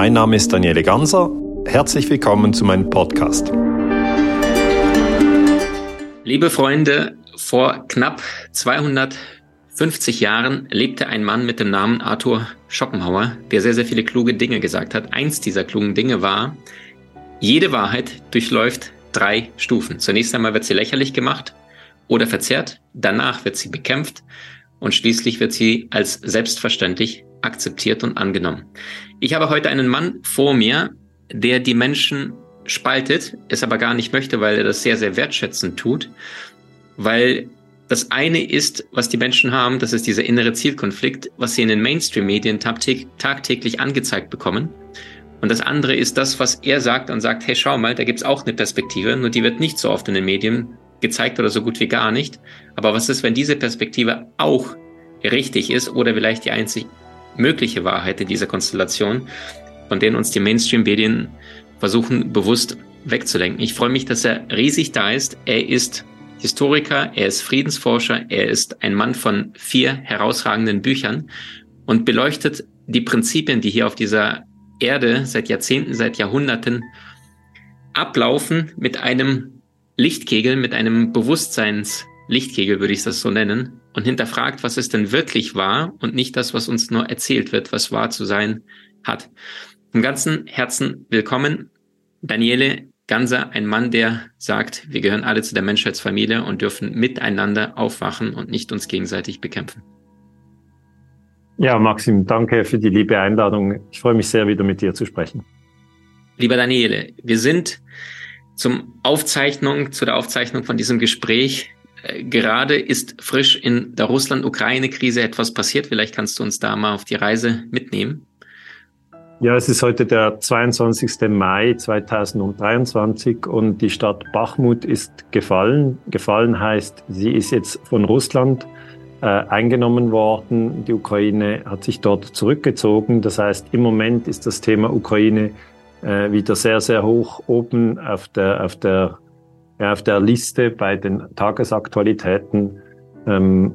Mein Name ist Daniele Ganser. Herzlich willkommen zu meinem Podcast. Liebe Freunde, vor knapp 250 Jahren lebte ein Mann mit dem Namen Arthur Schopenhauer, der sehr, sehr viele kluge Dinge gesagt hat. Eins dieser klugen Dinge war, jede Wahrheit durchläuft drei Stufen. Zunächst einmal wird sie lächerlich gemacht oder verzerrt, danach wird sie bekämpft und schließlich wird sie als selbstverständlich akzeptiert und angenommen. Ich habe heute einen Mann vor mir, der die Menschen spaltet, es aber gar nicht möchte, weil er das sehr, sehr wertschätzend tut, weil das eine ist, was die Menschen haben, das ist dieser innere Zielkonflikt, was sie in den Mainstream-Medien tagtäglich angezeigt bekommen. Und das andere ist das, was er sagt und sagt, hey, schau mal, da gibt's auch eine Perspektive, nur die wird nicht so oft in den Medien gezeigt oder so gut wie gar nicht. Aber was ist, wenn diese Perspektive auch richtig ist oder vielleicht die einzig mögliche Wahrheit in dieser Konstellation, von denen uns die Mainstream-Medien versuchen bewusst wegzulenken. Ich freue mich, dass er riesig da ist. Er ist Historiker, er ist Friedensforscher, er ist ein Mann von vier herausragenden Büchern und beleuchtet die Prinzipien, die hier auf dieser Erde seit Jahrzehnten, seit Jahrhunderten ablaufen mit einem Lichtkegel, mit einem Bewusstseinslichtkegel, würde ich das so nennen, und hinterfragt, was es denn wirklich war und nicht das, was uns nur erzählt wird, was wahr zu sein hat. Im ganzen Herzen willkommen, Daniele Ganser, ein Mann, der sagt, wir gehören alle zu der Menschheitsfamilie und dürfen miteinander aufwachen und nicht uns gegenseitig bekämpfen. Ja, Maxim, danke für die liebe Einladung. Ich freue mich sehr, wieder mit dir zu sprechen. Lieber Daniele, wir sind zum Aufzeichnung, zu der Aufzeichnung von diesem Gespräch gerade ist frisch in der Russland-Ukraine-Krise etwas passiert. Vielleicht kannst du uns da mal auf die Reise mitnehmen. Ja, es ist heute der 22. Mai 2023 und die Stadt Bachmut ist gefallen. Gefallen heißt, sie ist jetzt von Russland äh, eingenommen worden. Die Ukraine hat sich dort zurückgezogen. Das heißt, im Moment ist das Thema Ukraine äh, wieder sehr, sehr hoch oben auf der, auf der auf der Liste bei den Tagesaktualitäten. Ähm,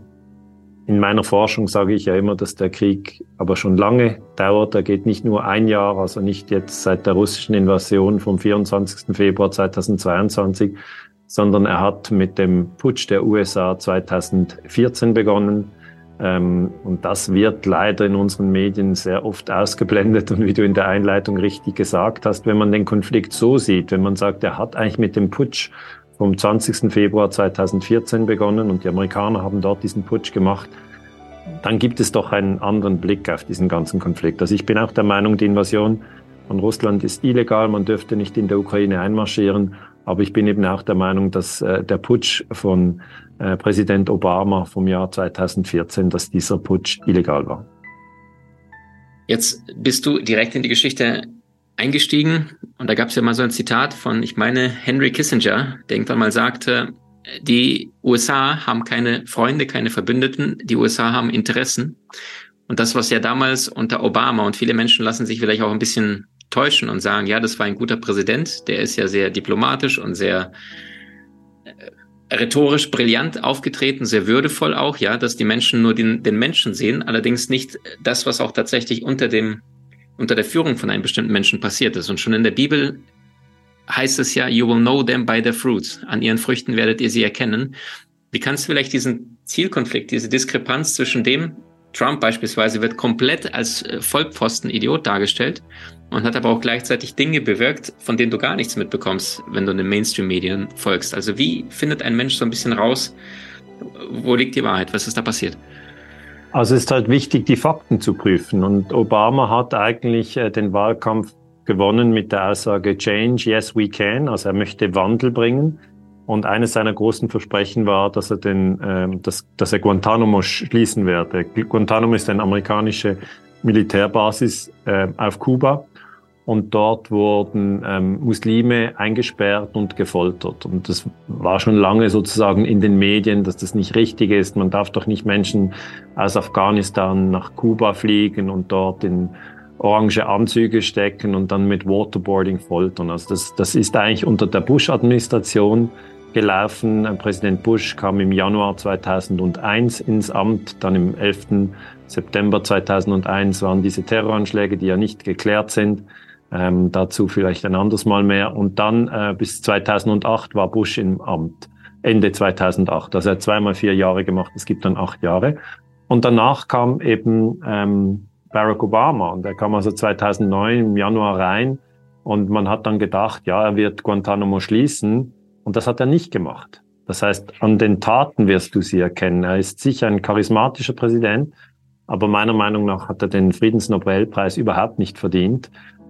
in meiner Forschung sage ich ja immer, dass der Krieg aber schon lange dauert. Er geht nicht nur ein Jahr, also nicht jetzt seit der russischen Invasion vom 24. Februar 2022, sondern er hat mit dem Putsch der USA 2014 begonnen. Ähm, und das wird leider in unseren Medien sehr oft ausgeblendet. Und wie du in der Einleitung richtig gesagt hast, wenn man den Konflikt so sieht, wenn man sagt, er hat eigentlich mit dem Putsch vom 20. Februar 2014 begonnen und die Amerikaner haben dort diesen Putsch gemacht, dann gibt es doch einen anderen Blick auf diesen ganzen Konflikt. Also ich bin auch der Meinung, die Invasion von Russland ist illegal, man dürfte nicht in der Ukraine einmarschieren. Aber ich bin eben auch der Meinung, dass äh, der Putsch von äh, Präsident Obama vom Jahr 2014, dass dieser Putsch illegal war. Jetzt bist du direkt in die Geschichte eingestiegen und da gab es ja mal so ein Zitat von, ich meine, Henry Kissinger, der irgendwann mal sagte, die USA haben keine Freunde, keine Verbündeten, die USA haben Interessen. Und das, was ja damals unter Obama und viele Menschen lassen sich vielleicht auch ein bisschen täuschen und sagen, ja, das war ein guter Präsident, der ist ja sehr diplomatisch und sehr äh, rhetorisch brillant aufgetreten, sehr würdevoll auch, ja, dass die Menschen nur den, den Menschen sehen, allerdings nicht das, was auch tatsächlich unter dem, unter der Führung von einem bestimmten Menschen passiert ist. Und schon in der Bibel heißt es ja, you will know them by their fruits. An ihren Früchten werdet ihr sie erkennen. Wie kannst du vielleicht diesen Zielkonflikt, diese Diskrepanz zwischen dem, Trump beispielsweise wird komplett als äh, Vollpfosten-Idiot dargestellt und hat aber auch gleichzeitig Dinge bewirkt, von denen du gar nichts mitbekommst, wenn du den Mainstream-Medien folgst. Also wie findet ein Mensch so ein bisschen raus, wo liegt die Wahrheit? Was ist da passiert? Also es ist halt wichtig, die Fakten zu prüfen. Und Obama hat eigentlich äh, den Wahlkampf gewonnen mit der Aussage Change, yes we can. Also er möchte Wandel bringen. Und eines seiner großen Versprechen war, dass er den, äh, dass, dass er Guantanamo schließen werde. Guantanamo ist eine amerikanische Militärbasis äh, auf Kuba und dort wurden ähm, Muslime eingesperrt und gefoltert. Und das war schon lange sozusagen in den Medien, dass das nicht richtig ist. Man darf doch nicht Menschen aus Afghanistan nach Kuba fliegen und dort in orange Anzüge stecken und dann mit Waterboarding foltern. Also das, das ist eigentlich unter der Bush-Administration gelaufen. Präsident Bush kam im Januar 2001 ins Amt, dann im 11. September 2001 waren diese Terroranschläge, die ja nicht geklärt sind. Ähm, dazu vielleicht ein anderes Mal mehr. Und dann äh, bis 2008 war Bush im Amt. Ende 2008. Also er hat zweimal vier Jahre gemacht. Es gibt dann acht Jahre. Und danach kam eben ähm, Barack Obama. Und er kam also 2009 im Januar rein. Und man hat dann gedacht, ja, er wird Guantanamo schließen. Und das hat er nicht gemacht. Das heißt, an den Taten wirst du sie erkennen. Er ist sicher ein charismatischer Präsident, aber meiner Meinung nach hat er den Friedensnobelpreis überhaupt nicht verdient,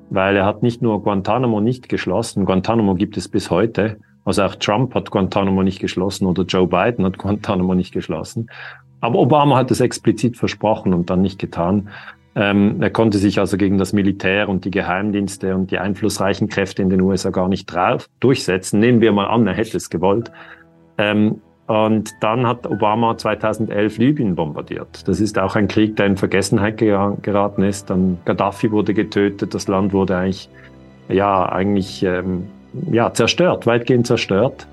weil er hat nicht nur Guantanamo nicht geschlossen, Guantanamo gibt es bis heute, also auch Trump hat Guantanamo nicht geschlossen oder Joe Biden hat Guantanamo nicht geschlossen, aber Obama hat es explizit versprochen und dann nicht getan. Ähm, er konnte sich also gegen das Militär und die Geheimdienste und die einflussreichen Kräfte in den USA gar nicht drauf durchsetzen. Nehmen wir mal an, er hätte es gewollt. Ähm, und dann hat Obama 2011 Libyen bombardiert. Das ist auch ein Krieg, der in Vergessenheit geraten ist. Dann Gaddafi wurde getötet, das Land wurde eigentlich, ja, eigentlich, ähm, ja, zerstört, weitgehend zerstört.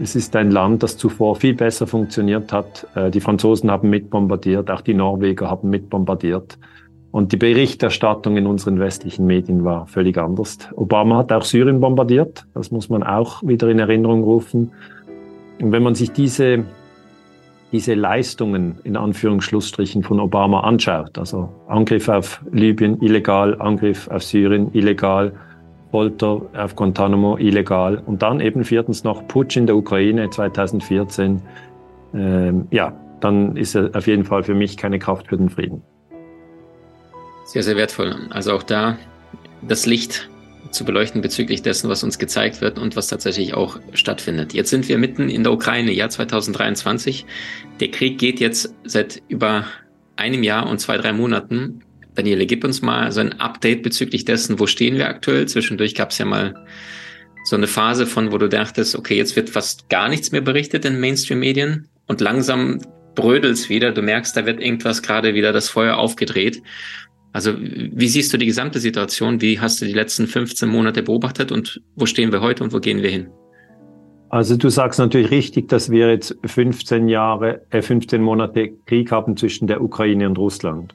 Es ist ein Land, das zuvor viel besser funktioniert hat. Äh, die Franzosen haben mitbombardiert, auch die Norweger haben mitbombardiert. Und die Berichterstattung in unseren westlichen Medien war völlig anders. Obama hat auch Syrien bombardiert. Das muss man auch wieder in Erinnerung rufen. Und wenn man sich diese, diese Leistungen in Anführungsschlussstrichen von Obama anschaut, also Angriff auf Libyen illegal, Angriff auf Syrien illegal, Folter auf Guantanamo illegal und dann eben viertens noch Putsch in der Ukraine 2014, ähm, ja, dann ist er auf jeden Fall für mich keine Kraft für den Frieden. Sehr, sehr wertvoll. Also auch da das Licht zu beleuchten bezüglich dessen, was uns gezeigt wird und was tatsächlich auch stattfindet. Jetzt sind wir mitten in der Ukraine, Jahr 2023. Der Krieg geht jetzt seit über einem Jahr und zwei, drei Monaten. Daniele, gib uns mal so ein Update bezüglich dessen, wo stehen wir aktuell. Zwischendurch gab es ja mal so eine Phase von, wo du dachtest, okay, jetzt wird fast gar nichts mehr berichtet in Mainstream-Medien und langsam brödelst wieder. Du merkst, da wird irgendwas gerade wieder das Feuer aufgedreht. Also wie siehst du die gesamte Situation? Wie hast du die letzten 15 Monate beobachtet und wo stehen wir heute und wo gehen wir hin? Also du sagst natürlich richtig, dass wir jetzt 15 Jahre, äh 15 Monate Krieg haben zwischen der Ukraine und Russland.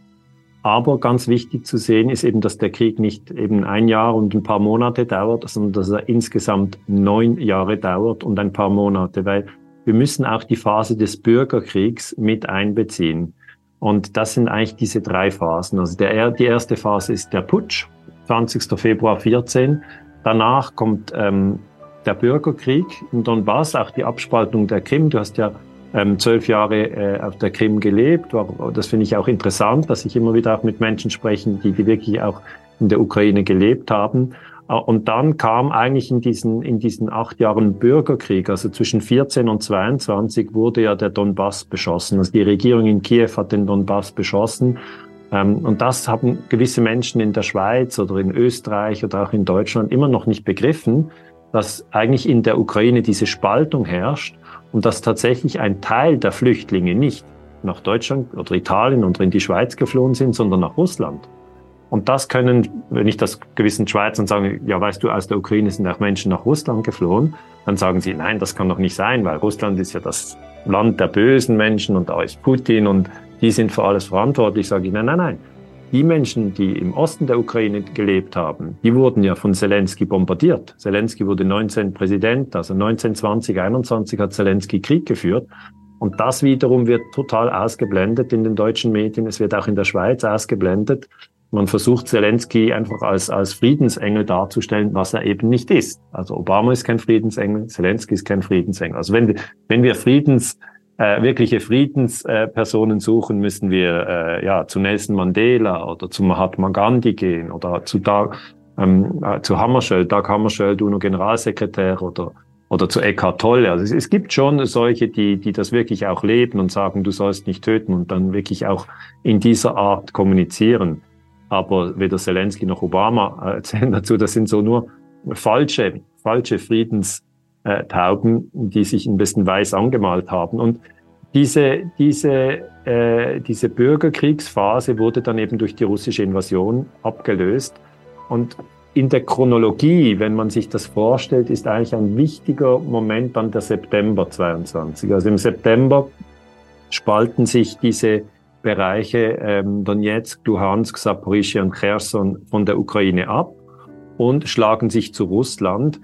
Aber ganz wichtig zu sehen ist eben, dass der Krieg nicht eben ein Jahr und ein paar Monate dauert, sondern dass er insgesamt neun Jahre dauert und ein paar Monate, weil wir müssen auch die Phase des Bürgerkriegs mit einbeziehen. Und das sind eigentlich diese drei Phasen. Also der, die erste Phase ist der Putsch, 20. Februar 14. Danach kommt ähm, der Bürgerkrieg in Donbass, auch die Abspaltung der Krim. Du hast ja ähm, zwölf Jahre äh, auf der Krim gelebt. Das finde ich auch interessant, dass ich immer wieder auch mit Menschen spreche, die, die wirklich auch in der Ukraine gelebt haben. Äh, und dann kam eigentlich in diesen, in diesen acht Jahren Bürgerkrieg, also zwischen 14 und 22 wurde ja der Donbass beschossen. Also die Regierung in Kiew hat den Donbass beschossen. Ähm, und das haben gewisse Menschen in der Schweiz oder in Österreich oder auch in Deutschland immer noch nicht begriffen, dass eigentlich in der Ukraine diese Spaltung herrscht und dass tatsächlich ein Teil der Flüchtlinge nicht nach Deutschland oder Italien oder in die Schweiz geflohen sind, sondern nach Russland. Und das können, wenn ich das gewissen Schweizern sage, ja, weißt du, aus der Ukraine sind auch Menschen nach Russland geflohen, dann sagen sie, nein, das kann doch nicht sein, weil Russland ist ja das Land der bösen Menschen und da ist Putin und die sind für alles verantwortlich. Sage ich, nein, nein, nein. Die Menschen, die im Osten der Ukraine gelebt haben, die wurden ja von Zelensky bombardiert. Zelensky wurde 19 Präsident, also 1920, 21 hat Zelensky Krieg geführt. Und das wiederum wird total ausgeblendet in den deutschen Medien. Es wird auch in der Schweiz ausgeblendet. Man versucht Zelensky einfach als, als Friedensengel darzustellen, was er eben nicht ist. Also Obama ist kein Friedensengel, Zelensky ist kein Friedensengel. Also wenn wenn wir Friedens, äh, wirkliche Friedenspersonen äh, suchen, müssen wir äh, ja zu Nelson Mandela oder zu Mahatma Gandhi gehen oder zu, Dag, ähm, äh, zu Hammarskjöld, Dag Hammarskjöld, UNO-Generalsekretär oder oder zu Eckhart Tolle. Also es, es, gibt schon solche, die, die das wirklich auch leben und sagen, du sollst nicht töten und dann wirklich auch in dieser Art kommunizieren aber weder Zelensky noch Obama erzählen dazu. Das sind so nur falsche, falsche Friedenstauben, die sich ein bisschen weiß angemalt haben. Und diese, diese, äh, diese Bürgerkriegsphase wurde dann eben durch die russische Invasion abgelöst. Und in der Chronologie, wenn man sich das vorstellt, ist eigentlich ein wichtiger Moment dann der September 22. Also im September spalten sich diese Bereiche ähm, Donetsk, Luhansk, Saporischia und Cherson von der Ukraine ab und schlagen sich zu Russland,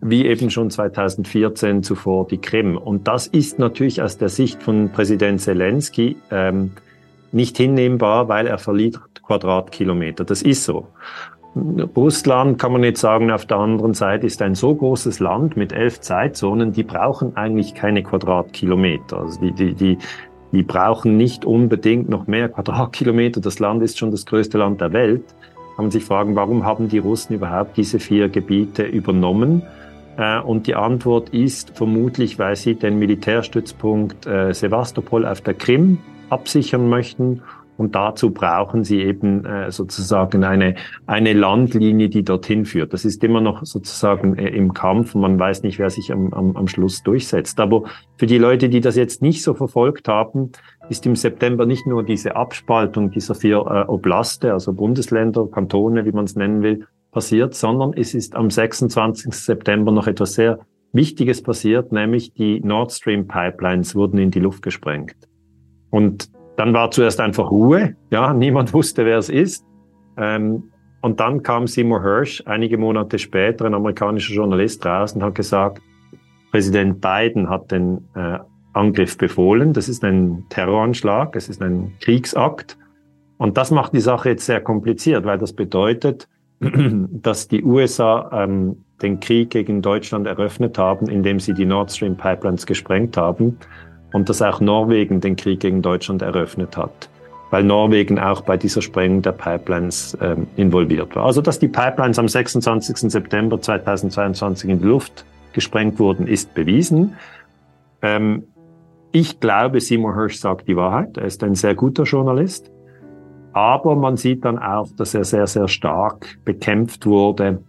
wie eben schon 2014 zuvor die Krim. Und das ist natürlich aus der Sicht von Präsident Zelensky ähm, nicht hinnehmbar, weil er verliert Quadratkilometer. Das ist so. Russland kann man jetzt sagen, auf der anderen Seite ist ein so großes Land mit elf Zeitzonen, die brauchen eigentlich keine Quadratkilometer. Also die, die, die, die brauchen nicht unbedingt noch mehr Quadratkilometer. Das Land ist schon das größte Land der Welt. Kann man sich fragen, warum haben die Russen überhaupt diese vier Gebiete übernommen? Äh, und die Antwort ist vermutlich, weil sie den Militärstützpunkt äh, Sevastopol auf der Krim absichern möchten und dazu brauchen sie eben äh, sozusagen eine, eine Landlinie, die dorthin führt. Das ist immer noch sozusagen äh, im Kampf. Man weiß nicht, wer sich am, am, am Schluss durchsetzt. Aber für die Leute, die das jetzt nicht so verfolgt haben, ist im September nicht nur diese Abspaltung dieser vier äh, Oblaste, also Bundesländer, Kantone, wie man es nennen will, passiert, sondern es ist am 26. September noch etwas sehr Wichtiges passiert, nämlich die Nord Stream Pipelines wurden in die Luft gesprengt. Und dann war zuerst einfach Ruhe, ja, niemand wusste, wer es ist. Ähm, und dann kam Seymour Hirsch einige Monate später, ein amerikanischer Journalist, raus und hat gesagt, Präsident Biden hat den äh, Angriff befohlen. Das ist ein Terroranschlag, es ist ein Kriegsakt. Und das macht die Sache jetzt sehr kompliziert, weil das bedeutet, dass die USA ähm, den Krieg gegen Deutschland eröffnet haben, indem sie die Nord Stream Pipelines gesprengt haben und dass auch Norwegen den Krieg gegen Deutschland eröffnet hat, weil Norwegen auch bei dieser Sprengung der Pipelines ähm, involviert war. Also dass die Pipelines am 26. September 2022 in die Luft gesprengt wurden, ist bewiesen. Ähm, ich glaube, Seymour Hirsch sagt die Wahrheit. Er ist ein sehr guter Journalist. Aber man sieht dann auch, dass er sehr, sehr stark bekämpft wurde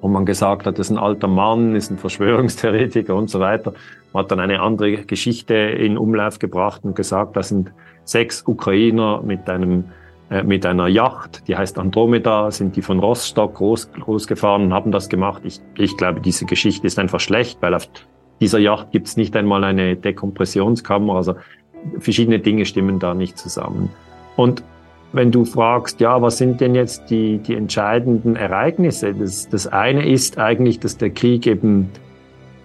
wo man gesagt hat, das ist ein alter Mann, ist ein Verschwörungstheoretiker und so weiter. Man hat dann eine andere Geschichte in Umlauf gebracht und gesagt, das sind sechs Ukrainer mit einem äh, mit einer Yacht, die heißt Andromeda, sind die von Rostock groß, groß gefahren und haben das gemacht. Ich, ich glaube, diese Geschichte ist einfach schlecht, weil auf dieser Yacht gibt es nicht einmal eine Dekompressionskammer. Also verschiedene Dinge stimmen da nicht zusammen. Und wenn du fragst, ja, was sind denn jetzt die, die entscheidenden Ereignisse? Das, das eine ist eigentlich, dass der Krieg eben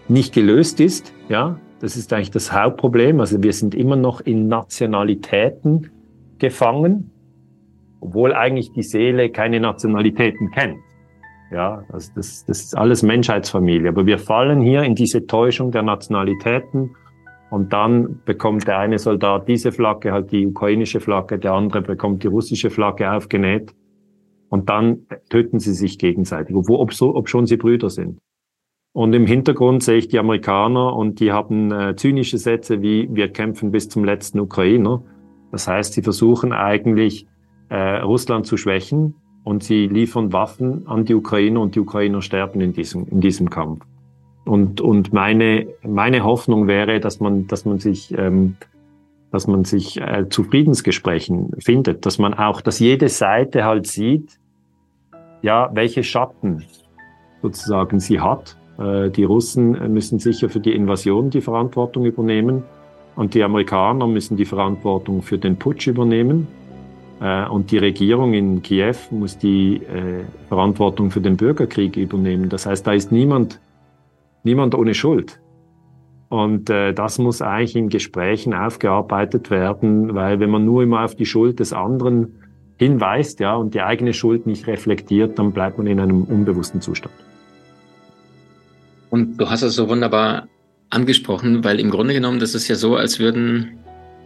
nicht gelöst ist. Ja, das ist eigentlich das Hauptproblem. Also wir sind immer noch in Nationalitäten gefangen, obwohl eigentlich die Seele keine Nationalitäten kennt. Ja, also das, das ist alles Menschheitsfamilie. Aber wir fallen hier in diese Täuschung der Nationalitäten und dann bekommt der eine Soldat diese Flagge, halt die ukrainische Flagge, der andere bekommt die russische Flagge aufgenäht. Und dann töten sie sich gegenseitig, obwohl, ob, so, ob schon sie Brüder sind. Und im Hintergrund sehe ich die Amerikaner und die haben äh, zynische Sätze wie wir kämpfen bis zum letzten Ukrainer. Das heißt, sie versuchen eigentlich äh, Russland zu schwächen und sie liefern Waffen an die Ukrainer und die Ukrainer sterben in diesem, in diesem Kampf. Und, und meine, meine Hoffnung wäre, dass man, dass man sich, ähm, dass man sich äh, zu Friedensgesprächen findet, dass man auch, dass jede Seite halt sieht, ja, welche Schatten sozusagen sie hat. Äh, die Russen müssen sicher für die Invasion die Verantwortung übernehmen und die Amerikaner müssen die Verantwortung für den Putsch übernehmen. Äh, und die Regierung in Kiew muss die äh, Verantwortung für den Bürgerkrieg übernehmen. Das heißt, da ist niemand niemand ohne Schuld. Und äh, das muss eigentlich in Gesprächen aufgearbeitet werden, weil wenn man nur immer auf die Schuld des anderen hinweist, ja, und die eigene Schuld nicht reflektiert, dann bleibt man in einem unbewussten Zustand. Und du hast es so wunderbar angesprochen, weil im Grunde genommen, das ist ja so, als würden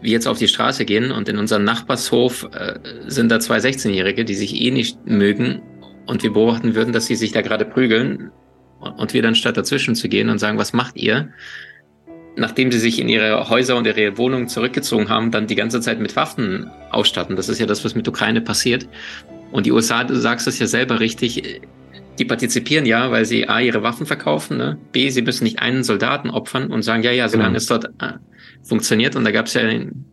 wir jetzt auf die Straße gehen und in unserem Nachbarshof äh, sind da zwei 16-Jährige, die sich eh nicht mögen und wir beobachten würden, dass sie sich da gerade prügeln und wir dann statt dazwischen zu gehen und sagen, was macht ihr? Nachdem sie sich in ihre Häuser und ihre Wohnungen zurückgezogen haben, dann die ganze Zeit mit Waffen ausstatten. Das ist ja das, was mit Ukraine passiert. Und die USA, du sagst es ja selber richtig, die partizipieren ja, weil sie A, ihre Waffen verkaufen, ne? B, sie müssen nicht einen Soldaten opfern und sagen, ja, ja, solange genau. es dort äh, funktioniert. Und da gab es ja in,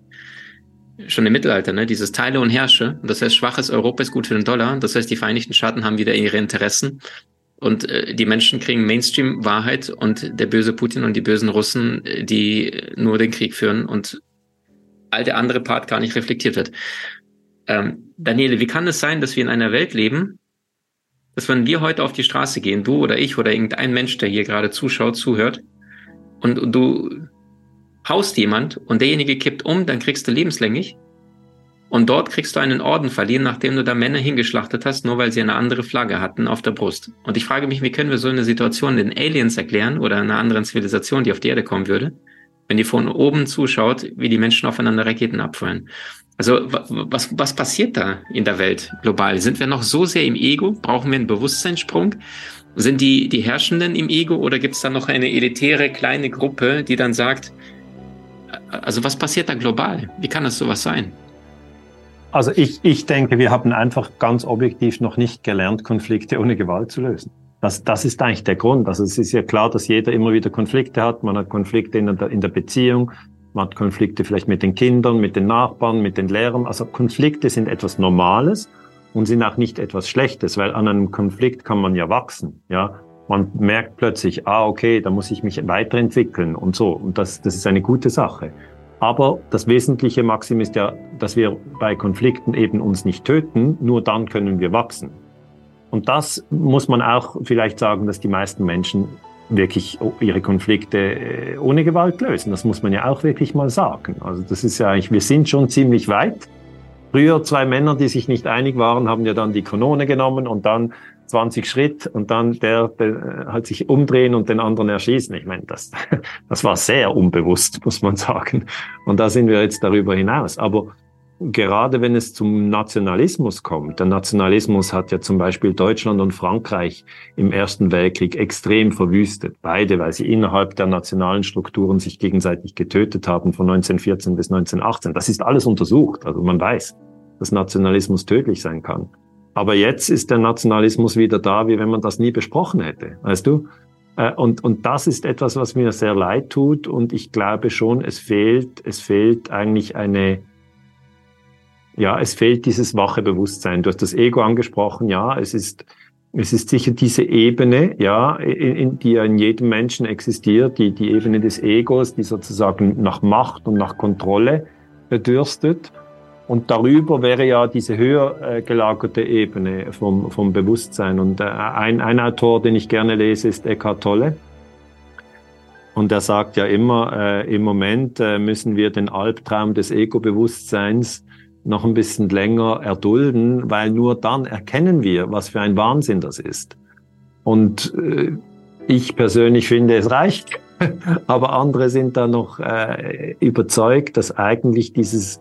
schon im Mittelalter, ne? dieses Teile und Herrsche. Das heißt, schwaches Europa ist gut für den Dollar. Das heißt, die Vereinigten Staaten haben wieder ihre Interessen. Und äh, die Menschen kriegen Mainstream-Wahrheit und der böse Putin und die bösen Russen, äh, die nur den Krieg führen und all der andere Part gar nicht reflektiert wird. Ähm, Daniele, wie kann es sein, dass wir in einer Welt leben, dass wenn wir heute auf die Straße gehen, du oder ich oder irgendein Mensch, der hier gerade zuschaut, zuhört, und, und du haust jemand und derjenige kippt um, dann kriegst du lebenslänglich. Und dort kriegst du einen Orden verliehen, nachdem du da Männer hingeschlachtet hast, nur weil sie eine andere Flagge hatten auf der Brust. Und ich frage mich, wie können wir so eine Situation den Aliens erklären oder einer anderen Zivilisation, die auf die Erde kommen würde, wenn die von oben zuschaut, wie die Menschen aufeinander Raketen abfeuern. Also was, was passiert da in der Welt global? Sind wir noch so sehr im Ego? Brauchen wir einen Bewusstseinssprung? Sind die, die Herrschenden im Ego oder gibt es da noch eine elitäre kleine Gruppe, die dann sagt, also was passiert da global? Wie kann das sowas sein? Also ich, ich denke, wir haben einfach ganz objektiv noch nicht gelernt, Konflikte ohne Gewalt zu lösen. Das, das ist eigentlich der Grund. Also es ist ja klar, dass jeder immer wieder Konflikte hat. Man hat Konflikte in der, in der Beziehung, man hat Konflikte vielleicht mit den Kindern, mit den Nachbarn, mit den Lehrern. Also Konflikte sind etwas Normales und sind auch nicht etwas Schlechtes, weil an einem Konflikt kann man ja wachsen. Ja, man merkt plötzlich, ah, okay, da muss ich mich weiterentwickeln und so. Und das, das ist eine gute Sache. Aber das Wesentliche, Maxim, ist ja, dass wir bei Konflikten eben uns nicht töten, nur dann können wir wachsen. Und das muss man auch vielleicht sagen, dass die meisten Menschen wirklich ihre Konflikte äh, ohne Gewalt lösen. Das muss man ja auch wirklich mal sagen. Also das ist ja eigentlich, wir sind schon ziemlich weit. Früher zwei Männer, die sich nicht einig waren, haben ja dann die Kanone genommen und dann 20 Schritt und dann der, der halt sich umdrehen und den anderen erschießen. Ich meine, das, das war sehr unbewusst, muss man sagen. Und da sind wir jetzt darüber hinaus. Aber gerade wenn es zum Nationalismus kommt, der Nationalismus hat ja zum Beispiel Deutschland und Frankreich im Ersten Weltkrieg extrem verwüstet. Beide, weil sie innerhalb der nationalen Strukturen sich gegenseitig getötet haben von 1914 bis 1918. Das ist alles untersucht. Also man weiß, dass Nationalismus tödlich sein kann. Aber jetzt ist der Nationalismus wieder da, wie wenn man das nie besprochen hätte, weißt du? Äh, und, und das ist etwas, was mir sehr leid tut. Und ich glaube schon, es fehlt, es fehlt eigentlich eine, ja, es fehlt dieses wache Bewusstsein. Du hast das Ego angesprochen, ja, es ist, es ist sicher diese Ebene, ja, in, in, die ja in jedem Menschen existiert, die, die Ebene des Egos, die sozusagen nach Macht und nach Kontrolle dürstet. Und darüber wäre ja diese höher äh, gelagerte Ebene vom, vom Bewusstsein. Und äh, ein, ein Autor, den ich gerne lese, ist Eckhart Tolle. Und er sagt ja immer, äh, im Moment äh, müssen wir den Albtraum des Ego-Bewusstseins noch ein bisschen länger erdulden, weil nur dann erkennen wir, was für ein Wahnsinn das ist. Und äh, ich persönlich finde, es reicht. Aber andere sind da noch äh, überzeugt, dass eigentlich dieses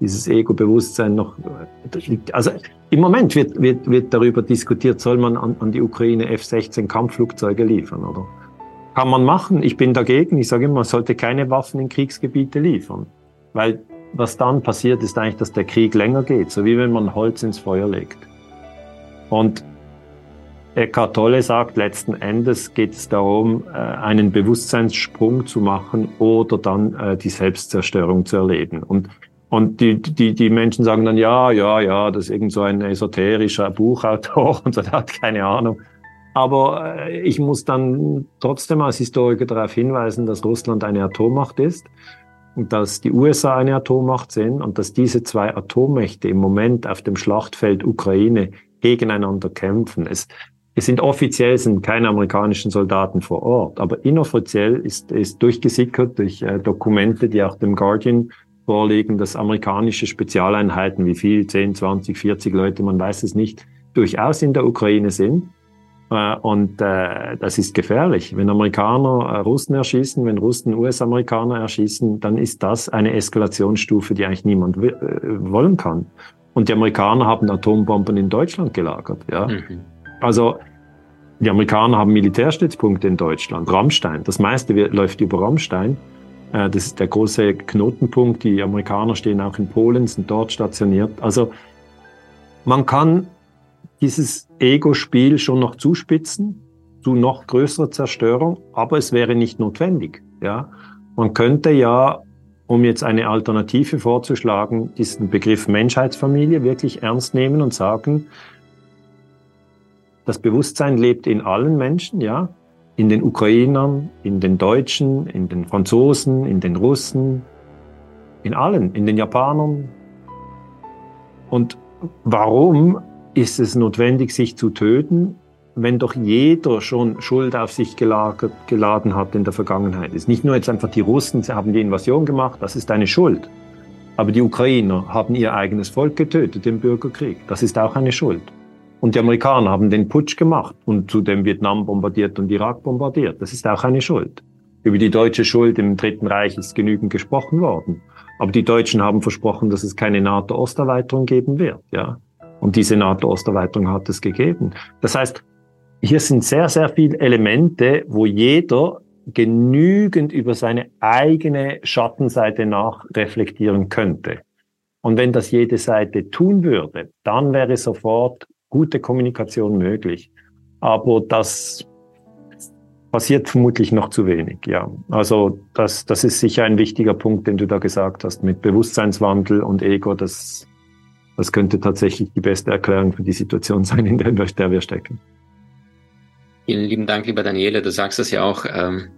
dieses Ego-Bewusstsein noch. Also im Moment wird, wird, wird darüber diskutiert, soll man an, an die Ukraine F-16 Kampfflugzeuge liefern, oder? Kann man machen. Ich bin dagegen. Ich sage immer, man sollte keine Waffen in Kriegsgebiete liefern. Weil was dann passiert, ist eigentlich, dass der Krieg länger geht. So wie wenn man Holz ins Feuer legt. Und Eckhart Tolle sagt, letzten Endes geht es darum, äh, einen Bewusstseinssprung zu machen oder dann äh, die Selbstzerstörung zu erleben. Und und die, die, die Menschen sagen dann, ja, ja, ja, das ist irgend so ein esoterischer Buchautor und so, der hat keine Ahnung. Aber äh, ich muss dann trotzdem als Historiker darauf hinweisen, dass Russland eine Atommacht ist und dass die USA eine Atommacht sind und dass diese zwei Atommächte im Moment auf dem Schlachtfeld Ukraine gegeneinander kämpfen. Es, es sind offiziell sind keine amerikanischen Soldaten vor Ort, aber inoffiziell ist, ist durchgesickert durch äh, Dokumente, die auch dem Guardian vorliegen, dass amerikanische Spezialeinheiten, wie viel, 10, 20, 40 Leute, man weiß es nicht, durchaus in der Ukraine sind. Äh, und äh, das ist gefährlich. Wenn Amerikaner äh, Russen erschießen, wenn Russen US-Amerikaner erschießen, dann ist das eine Eskalationsstufe, die eigentlich niemand wollen kann. Und die Amerikaner haben Atombomben in Deutschland gelagert. Ja? Mhm. Also die Amerikaner haben Militärstützpunkte in Deutschland, Rammstein. Das meiste läuft über Rammstein. Äh, das ist der große Knotenpunkt. Die Amerikaner stehen auch in Polen, sind dort stationiert. Also man kann dieses Ego-Spiel schon noch zuspitzen zu noch größerer Zerstörung, aber es wäre nicht notwendig. Ja, man könnte ja um jetzt eine Alternative vorzuschlagen, diesen Begriff Menschheitsfamilie wirklich ernst nehmen und sagen, das Bewusstsein lebt in allen Menschen, ja, in den Ukrainern, in den Deutschen, in den Franzosen, in den Russen, in allen, in den Japanern. Und warum ist es notwendig, sich zu töten, wenn doch jeder schon Schuld auf sich gelagert, geladen hat in der Vergangenheit? Es ist nicht nur jetzt einfach die Russen, sie haben die Invasion gemacht, das ist eine Schuld. Aber die Ukrainer haben ihr eigenes Volk getötet im Bürgerkrieg. Das ist auch eine Schuld. Und die Amerikaner haben den Putsch gemacht und zudem Vietnam bombardiert und Irak bombardiert. Das ist auch eine Schuld. Über die deutsche Schuld im Dritten Reich ist genügend gesprochen worden. Aber die Deutschen haben versprochen, dass es keine NATO-Osterweiterung geben wird, ja. Und diese NATO-Osterweiterung hat es gegeben. Das heißt, hier sind sehr, sehr viele Elemente, wo jeder genügend über seine eigene Schattenseite nachreflektieren könnte. Und wenn das jede Seite tun würde, dann wäre sofort gute Kommunikation möglich. Aber das passiert vermutlich noch zu wenig, ja. Also das, das ist sicher ein wichtiger Punkt, den du da gesagt hast, mit Bewusstseinswandel und Ego, das, das könnte tatsächlich die beste Erklärung für die Situation sein, in der, der wir stecken. Vielen lieben Dank, lieber Daniele. Du sagst es ja auch, ähm,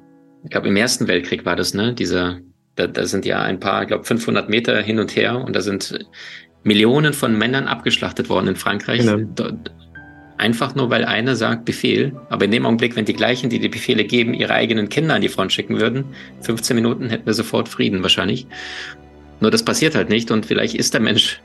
ich glaube, im Ersten Weltkrieg war das, ne? Dieser, da, da sind ja ein paar, ich glaube, 500 Meter hin und her und da sind Millionen von Männern abgeschlachtet worden in Frankreich. Genau. Einfach nur, weil einer sagt Befehl. Aber in dem Augenblick, wenn die gleichen, die die Befehle geben, ihre eigenen Kinder an die Front schicken würden, 15 Minuten hätten wir sofort Frieden wahrscheinlich. Nur das passiert halt nicht und vielleicht ist der Mensch,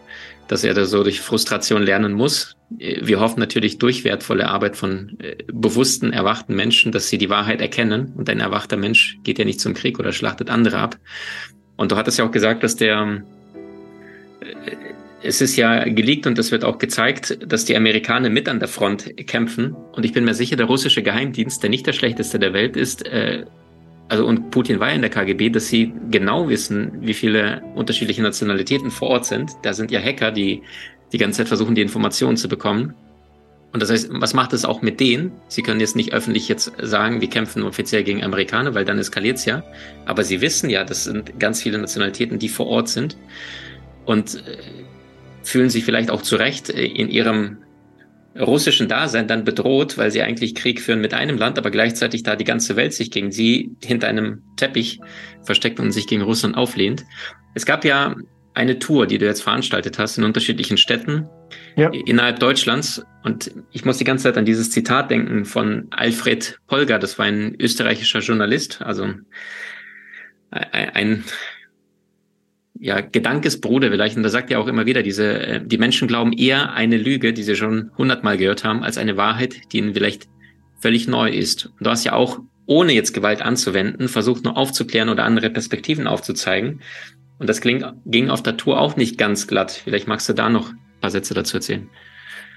dass er da so durch Frustration lernen muss. Wir hoffen natürlich durch wertvolle Arbeit von äh, bewussten, erwachten Menschen, dass sie die Wahrheit erkennen. Und ein erwachter Mensch geht ja nicht zum Krieg oder schlachtet andere ab. Und du hattest ja auch gesagt, dass der es ist ja geleakt und es wird auch gezeigt, dass die Amerikaner mit an der Front kämpfen. Und ich bin mir sicher, der russische Geheimdienst, der nicht der schlechteste der Welt ist, äh, also und Putin war in der KGB, dass sie genau wissen, wie viele unterschiedliche Nationalitäten vor Ort sind. Da sind ja Hacker, die die ganze Zeit versuchen, die Informationen zu bekommen. Und das heißt, was macht es auch mit denen? Sie können jetzt nicht öffentlich jetzt sagen, wir kämpfen offiziell gegen Amerikaner, weil dann eskaliert es ja. Aber sie wissen ja, das sind ganz viele Nationalitäten, die vor Ort sind. Und äh, fühlen sich vielleicht auch zu Recht äh, in ihrem russischen Dasein dann bedroht, weil sie eigentlich Krieg führen mit einem Land, aber gleichzeitig da die ganze Welt sich gegen sie hinter einem Teppich versteckt und sich gegen Russland auflehnt. Es gab ja eine Tour, die du jetzt veranstaltet hast in unterschiedlichen Städten ja. innerhalb Deutschlands. Und ich muss die ganze Zeit an dieses Zitat denken von Alfred Polger. Das war ein österreichischer Journalist, also ein ja, Gedankesbruder vielleicht, und da sagt er auch immer wieder, diese, äh, die Menschen glauben eher eine Lüge, die sie schon hundertmal gehört haben, als eine Wahrheit, die ihnen vielleicht völlig neu ist. Und du hast ja auch, ohne jetzt Gewalt anzuwenden, versucht nur aufzuklären oder andere Perspektiven aufzuzeigen. Und das klingt, ging auf der Tour auch nicht ganz glatt. Vielleicht magst du da noch ein paar Sätze dazu erzählen.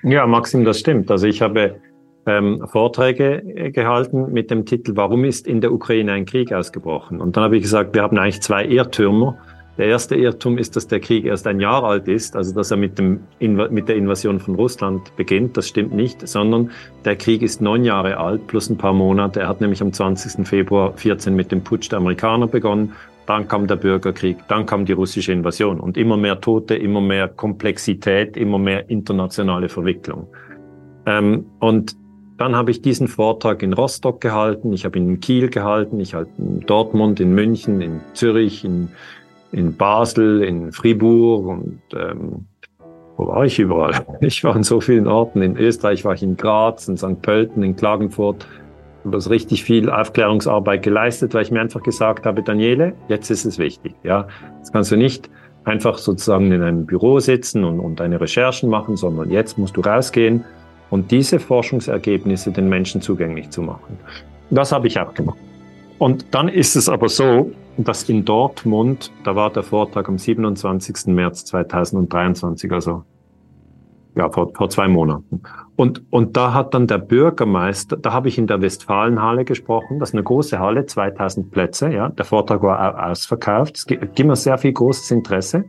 Ja, Maxim, das stimmt. Also ich habe ähm, Vorträge äh, gehalten mit dem Titel Warum ist in der Ukraine ein Krieg ausgebrochen? Und dann habe ich gesagt, wir haben eigentlich zwei Irrtümer der erste Irrtum ist, dass der Krieg erst ein Jahr alt ist, also dass er mit, dem, mit der Invasion von Russland beginnt. Das stimmt nicht, sondern der Krieg ist neun Jahre alt plus ein paar Monate. Er hat nämlich am 20. Februar 14 mit dem Putsch der Amerikaner begonnen. Dann kam der Bürgerkrieg, dann kam die russische Invasion und immer mehr Tote, immer mehr Komplexität, immer mehr internationale Verwicklung. Ähm, und dann habe ich diesen Vortrag in Rostock gehalten, ich habe ihn in Kiel gehalten, ich habe in Dortmund, in München, in Zürich, in in Basel, in Fribourg und ähm, wo war ich überall? Ich war in so vielen Orten. In Österreich war ich in Graz, in St. Pölten, in Klagenfurt. Habe das richtig viel Aufklärungsarbeit geleistet, weil ich mir einfach gesagt habe, Daniele, jetzt ist es wichtig. Ja, jetzt kannst du nicht einfach sozusagen in einem Büro sitzen und, und deine Recherchen machen, sondern jetzt musst du rausgehen und diese Forschungsergebnisse den Menschen zugänglich zu machen. Das habe ich auch gemacht. Und dann ist es aber so, dass in Dortmund, da war der Vortrag am 27. März 2023, also ja, vor, vor zwei Monaten. Und, und da hat dann der Bürgermeister, da habe ich in der Westfalenhalle gesprochen, das ist eine große Halle, 2000 Plätze, ja, der Vortrag war ausverkauft, es gibt immer sehr viel großes Interesse.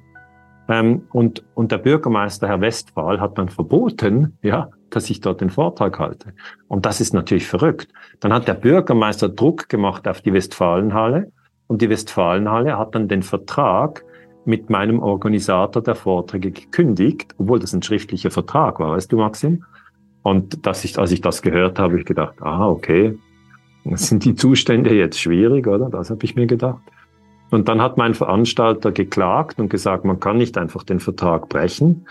Ähm, und, und der Bürgermeister, Herr Westphal, hat dann verboten, ja, dass ich dort den Vortrag halte. Und das ist natürlich verrückt. Dann hat der Bürgermeister Druck gemacht auf die Westfalenhalle und die Westfalenhalle hat dann den Vertrag mit meinem Organisator der Vorträge gekündigt, obwohl das ein schriftlicher Vertrag war, weißt du, Maxim? Und dass ich, als ich das gehört habe, ich gedacht, ah, okay, sind die Zustände jetzt schwierig, oder? Das habe ich mir gedacht. Und dann hat mein Veranstalter geklagt und gesagt, man kann nicht einfach den Vertrag brechen.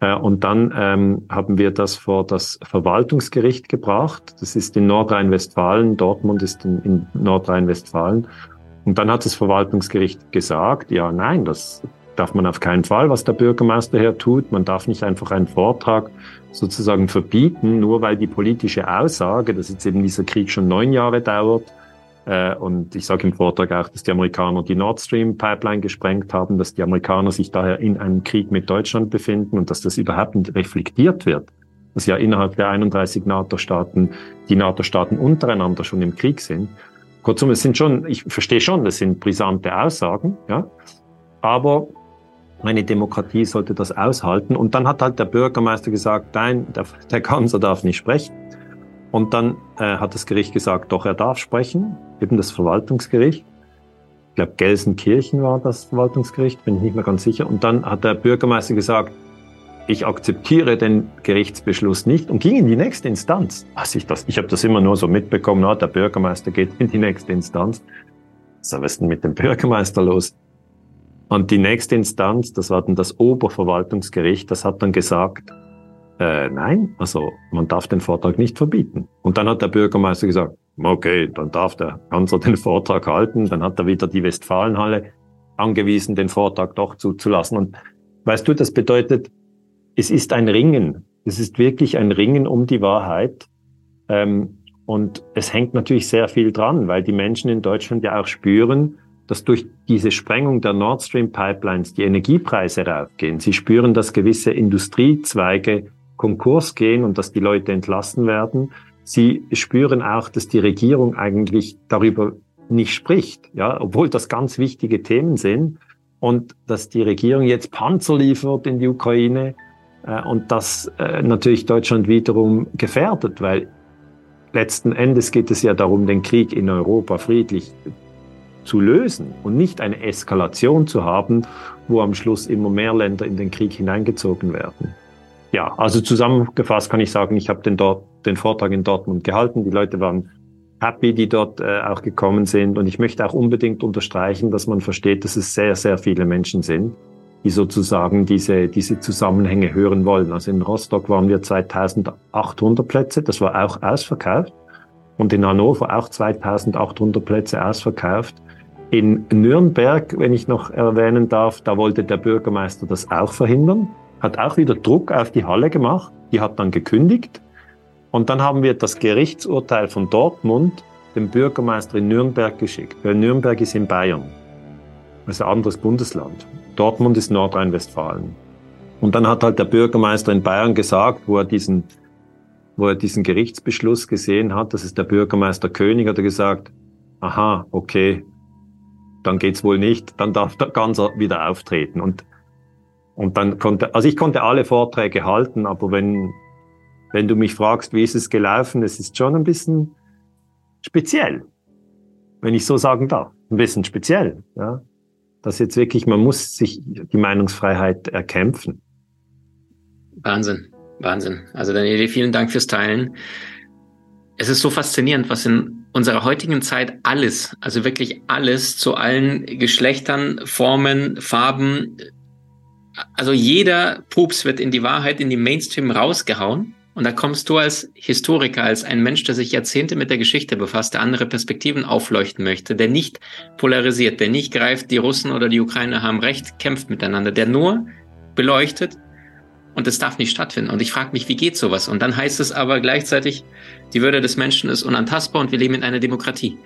Äh, und dann ähm, haben wir das vor das Verwaltungsgericht gebracht. Das ist in Nordrhein-Westfalen. Dortmund ist in, in Nordrhein-Westfalen. Und dann hat das Verwaltungsgericht gesagt, ja, nein, das darf man auf keinen Fall, was der Bürgermeister hier tut. Man darf nicht einfach einen Vortrag sozusagen verbieten, nur weil die politische Aussage, dass jetzt eben dieser Krieg schon neun Jahre dauert, äh, und ich sage im Vortrag auch, dass die Amerikaner die Nord Stream Pipeline gesprengt haben, dass die Amerikaner sich daher in einem Krieg mit Deutschland befinden und dass das überhaupt nicht reflektiert wird. Dass ja innerhalb der 31 NATO-Staaten die NATO-Staaten untereinander schon im Krieg sind. Kurzum, es sind schon, ich verstehe schon, das sind brisante Aussagen, ja. Aber eine Demokratie sollte das aushalten. Und dann hat halt der Bürgermeister gesagt, nein, der, der Kanzler darf nicht sprechen. Und dann äh, hat das Gericht gesagt, doch, er darf sprechen, eben das Verwaltungsgericht. Ich glaube, Gelsenkirchen war das Verwaltungsgericht, bin ich nicht mehr ganz sicher. Und dann hat der Bürgermeister gesagt, ich akzeptiere den Gerichtsbeschluss nicht und ging in die nächste Instanz. Also ich, das, ich habe das immer nur so mitbekommen, na, der Bürgermeister geht in die nächste Instanz. Was ist denn mit dem Bürgermeister los? Und die nächste Instanz, das war dann das Oberverwaltungsgericht, das hat dann gesagt, äh, nein, also man darf den Vortrag nicht verbieten. Und dann hat der Bürgermeister gesagt, okay, dann darf der Kanzler den Vortrag halten. Dann hat er wieder die Westfalenhalle angewiesen, den Vortrag doch zuzulassen. Und weißt du, das bedeutet, es ist ein Ringen. Es ist wirklich ein Ringen um die Wahrheit. Ähm, und es hängt natürlich sehr viel dran, weil die Menschen in Deutschland ja auch spüren, dass durch diese Sprengung der Nord Stream Pipelines die Energiepreise raufgehen. Sie spüren, dass gewisse Industriezweige Konkurs gehen und dass die Leute entlassen werden. Sie spüren auch, dass die Regierung eigentlich darüber nicht spricht, ja, obwohl das ganz wichtige Themen sind und dass die Regierung jetzt Panzer liefert in die Ukraine und das äh, natürlich Deutschland wiederum gefährdet, weil letzten Endes geht es ja darum, den Krieg in Europa friedlich zu lösen und nicht eine Eskalation zu haben, wo am Schluss immer mehr Länder in den Krieg hineingezogen werden ja, also zusammengefasst kann ich sagen, ich habe den dort den Vortrag in Dortmund gehalten. Die Leute waren happy, die dort äh, auch gekommen sind. Und ich möchte auch unbedingt unterstreichen, dass man versteht, dass es sehr, sehr viele Menschen sind, die sozusagen diese, diese Zusammenhänge hören wollen. Also in Rostock waren wir 2800 Plätze, das war auch ausverkauft. Und in Hannover auch 2800 Plätze ausverkauft. In Nürnberg, wenn ich noch erwähnen darf, da wollte der Bürgermeister das auch verhindern hat auch wieder Druck auf die Halle gemacht. Die hat dann gekündigt. Und dann haben wir das Gerichtsurteil von Dortmund dem Bürgermeister in Nürnberg geschickt. Weil Nürnberg ist in Bayern. Ist ein anderes Bundesland. Dortmund ist Nordrhein-Westfalen. Und dann hat halt der Bürgermeister in Bayern gesagt, wo er diesen, wo er diesen Gerichtsbeschluss gesehen hat, das ist der Bürgermeister König, hat er gesagt, aha, okay, dann geht's wohl nicht, dann darf der Ganzer wieder auftreten. Und und dann konnte, also ich konnte alle Vorträge halten, aber wenn, wenn du mich fragst, wie ist es gelaufen, es ist schon ein bisschen speziell, wenn ich so sagen darf. Ein bisschen speziell, ja. Das jetzt wirklich, man muss sich die Meinungsfreiheit erkämpfen. Wahnsinn, Wahnsinn. Also Daniele, vielen Dank fürs Teilen. Es ist so faszinierend, was in unserer heutigen Zeit alles, also wirklich alles zu allen Geschlechtern, Formen, Farben, also jeder Pups wird in die Wahrheit, in die Mainstream rausgehauen. Und da kommst du als Historiker, als ein Mensch, der sich Jahrzehnte mit der Geschichte befasst, der andere Perspektiven aufleuchten möchte, der nicht polarisiert, der nicht greift, die Russen oder die Ukrainer haben Recht, kämpft miteinander, der nur beleuchtet und es darf nicht stattfinden. Und ich frage mich, wie geht sowas? Und dann heißt es aber gleichzeitig, die Würde des Menschen ist unantastbar und wir leben in einer Demokratie.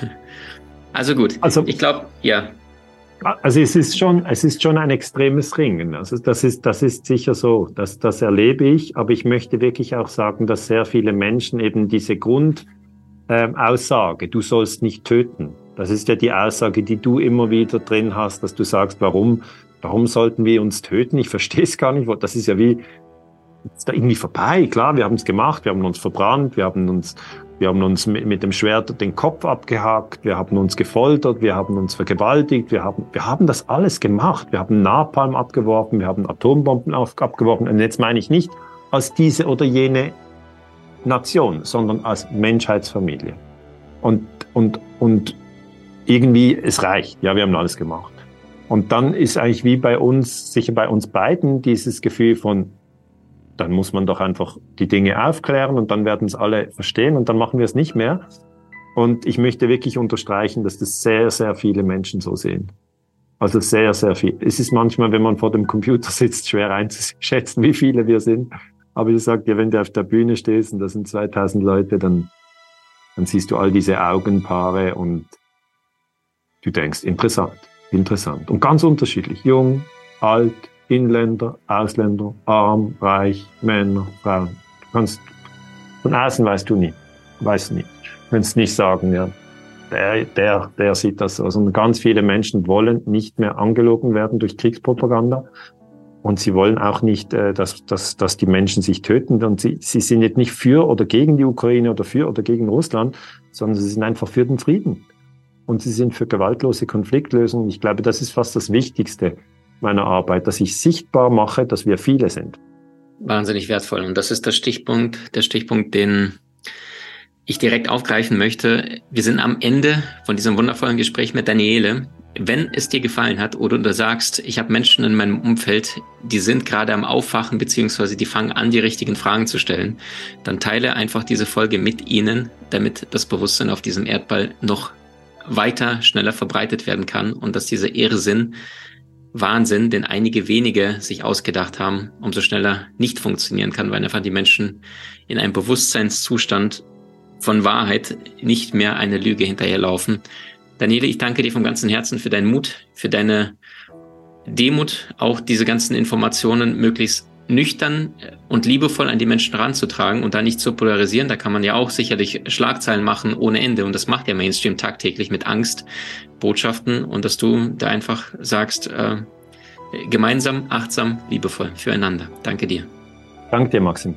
also gut, also, ich glaube, ja. Also es ist schon, es ist schon ein extremes Ringen. Also das ist, das ist sicher so. Das, das erlebe ich. Aber ich möchte wirklich auch sagen, dass sehr viele Menschen eben diese Grundaussage, ähm, du sollst nicht töten. Das ist ja die Aussage, die du immer wieder drin hast, dass du sagst, warum, warum sollten wir uns töten? Ich verstehe es gar nicht. Das ist ja wie, ist da irgendwie vorbei. Klar, wir haben es gemacht, wir haben uns verbrannt, wir haben uns Wir haben uns mit, mit dem Schwert den Kopf abgehackt, wir haben uns gefoltert, wir haben uns vergewaltigt, wir haben, wir haben das alles gemacht. Wir haben Napalm abgeworfen, wir haben Atombomben auf, abgeworfen. Und jetzt meine ich nicht als diese oder jene Nation, sondern als Menschheitsfamilie. Und, und, und irgendwie, es reicht. Ja, wir haben alles gemacht. Und dann ist eigentlich wie bei uns, sicher bei uns beiden, dieses Gefühl von, dann muss man doch einfach die Dinge aufklären und dann werden es alle verstehen und dann machen wir es nicht mehr. Und ich möchte wirklich unterstreichen, dass das sehr, sehr viele Menschen so sehen. Also sehr, sehr viel. Es ist manchmal, wenn man vor dem Computer sitzt, schwer einzuschätzen, wie viele wir sind. Aber ich sage dir, wenn du auf der Bühne stehst und da sind 2000 Leute, dann, dann siehst du all diese Augenpaare und du denkst, interessant, interessant. Und ganz unterschiedlich. Jung, alt, Inländer, Ausländer, arm, reich, Männer, Frauen. Du kannst, von außen weißt du nie, weißt nicht. Du kannst nicht sagen, ja, der, der, der sieht das so. Also ganz viele Menschen wollen nicht mehr angelogen werden durch Kriegspropaganda. Und sie wollen auch nicht, äh, dass, dass, dass die Menschen sich töten. Und sie, sie sind jetzt nicht für oder gegen die Ukraine oder für oder gegen Russland, sondern sie sind einfach für den Frieden. Und sie sind für gewaltlose Konfliktlösung. Ich glaube, das ist fast das Wichtigste meiner Arbeit, dass ich sichtbar mache, dass wir viele sind. Wahnsinnig wertvoll. Und das ist der Stichpunkt, der Stichpunkt, den ich direkt aufgreifen möchte. Wir sind am Ende von diesem wundervollen Gespräch mit Daniele. Wenn es dir gefallen hat oder du sagst, ich habe Menschen in meinem Umfeld, die sind gerade am Aufwachen beziehungsweise die fangen an, die richtigen Fragen zu stellen, dann teile einfach diese Folge mit ihnen, damit das Bewusstsein auf diesem Erdball noch weiter, schneller verbreitet werden kann und dass dieser Irrsinn Wahnsinn, den einige wenige sich ausgedacht haben, umso schneller nicht funktionieren kann, weil einfach die Menschen in einem Bewusstseinszustand von Wahrheit nicht mehr eine Lüge hinterherlaufen. Daniele, ich danke dir vom ganzen Herzen für deinen Mut, für deine Demut, auch diese ganzen Informationen möglichst nüchtern und liebevoll an die Menschen ranzutragen und da nicht zu polarisieren. Da kann man ja auch sicherlich Schlagzeilen machen ohne Ende. Und das macht der Mainstream tagtäglich mit Angst, Botschaften und dass du da einfach sagst, äh, gemeinsam, achtsam, liebevoll füreinander. Danke dir. Danke dir, Maxim.